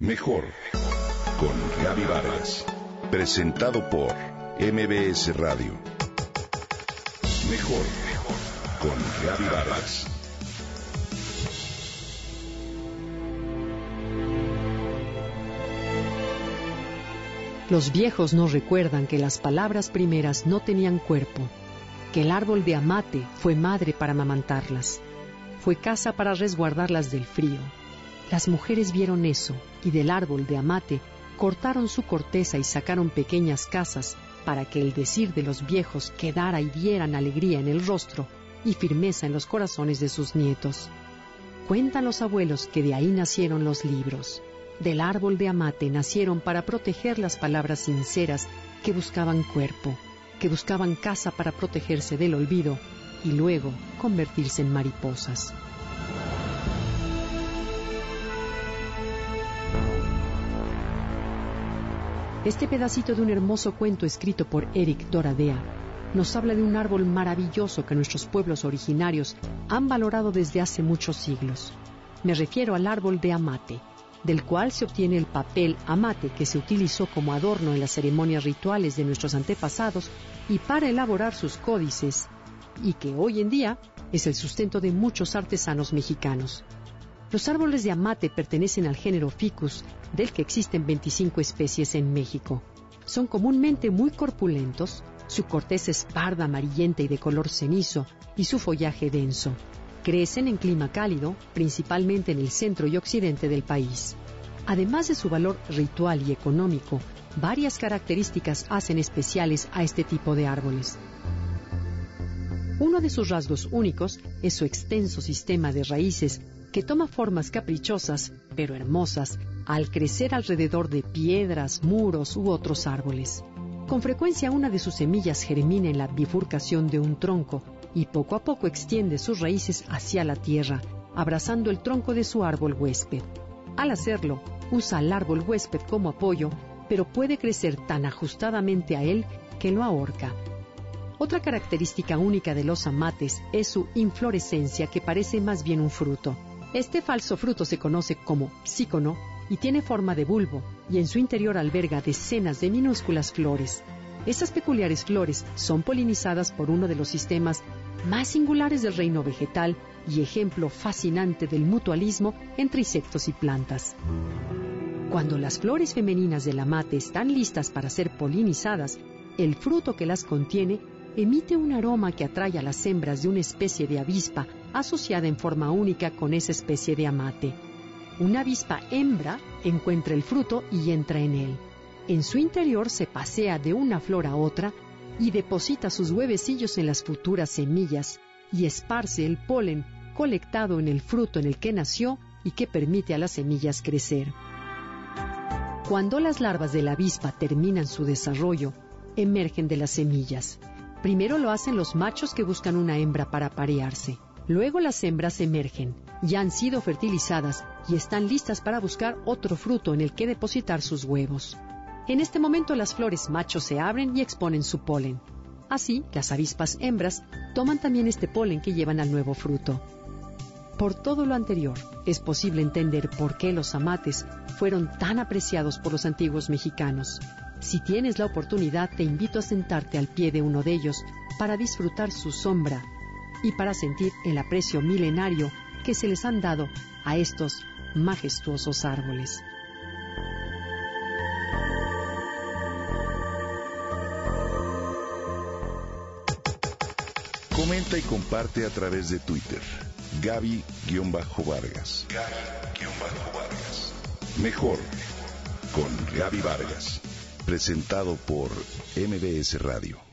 Mejor con Gaby Vargas. Presentado por MBS Radio. Mejor con Gaby Vargas. Los viejos nos recuerdan que las palabras primeras no tenían cuerpo, que el árbol de amate fue madre para amamantarlas, fue casa para resguardarlas del frío. Las mujeres vieron eso y del árbol de amate cortaron su corteza y sacaron pequeñas casas para que el decir de los viejos quedara y dieran alegría en el rostro y firmeza en los corazones de sus nietos. Cuentan los abuelos que de ahí nacieron los libros. Del árbol de amate nacieron para proteger las palabras sinceras que buscaban cuerpo, que buscaban casa para protegerse del olvido y luego convertirse en mariposas. Este pedacito de un hermoso cuento escrito por Eric Doradea nos habla de un árbol maravilloso que nuestros pueblos originarios han valorado desde hace muchos siglos. Me refiero al árbol de amate, del cual se obtiene el papel amate que se utilizó como adorno en las ceremonias rituales de nuestros antepasados y para elaborar sus códices, y que hoy en día es el sustento de muchos artesanos mexicanos. Los árboles de amate pertenecen al género Ficus, del que existen 25 especies en México. Son comúnmente muy corpulentos, su corteza es parda, amarillenta y de color cenizo, y su follaje denso. Crecen en clima cálido, principalmente en el centro y occidente del país. Además de su valor ritual y económico, varias características hacen especiales a este tipo de árboles. Uno de sus rasgos únicos es su extenso sistema de raíces que toma formas caprichosas, pero hermosas, al crecer alrededor de piedras, muros u otros árboles. Con frecuencia una de sus semillas germina en la bifurcación de un tronco y poco a poco extiende sus raíces hacia la tierra, abrazando el tronco de su árbol huésped. Al hacerlo, usa al árbol huésped como apoyo, pero puede crecer tan ajustadamente a él que lo ahorca. Otra característica única de los amates es su inflorescencia que parece más bien un fruto. Este falso fruto se conoce como psícono y tiene forma de bulbo y en su interior alberga decenas de minúsculas flores. Estas peculiares flores son polinizadas por uno de los sistemas más singulares del reino vegetal y ejemplo fascinante del mutualismo entre insectos y plantas. Cuando las flores femeninas del amate están listas para ser polinizadas, el fruto que las contiene emite un aroma que atrae a las hembras de una especie de avispa asociada en forma única con esa especie de amate. Una avispa hembra encuentra el fruto y entra en él. En su interior se pasea de una flor a otra y deposita sus huevecillos en las futuras semillas y esparce el polen colectado en el fruto en el que nació y que permite a las semillas crecer. Cuando las larvas de la avispa terminan su desarrollo, emergen de las semillas. Primero lo hacen los machos que buscan una hembra para parearse. Luego las hembras emergen, ya han sido fertilizadas y están listas para buscar otro fruto en el que depositar sus huevos. En este momento las flores machos se abren y exponen su polen. Así, las avispas hembras toman también este polen que llevan al nuevo fruto. Por todo lo anterior, es posible entender por qué los amates fueron tan apreciados por los antiguos mexicanos. Si tienes la oportunidad, te invito a sentarte al pie de uno de ellos para disfrutar su sombra y para sentir el aprecio milenario que se les han dado a estos majestuosos árboles. Comenta y comparte a través de Twitter. Gaby-Vargas. Gaby-Vargas. Mejor con Gaby Vargas. Presentado por MBS Radio.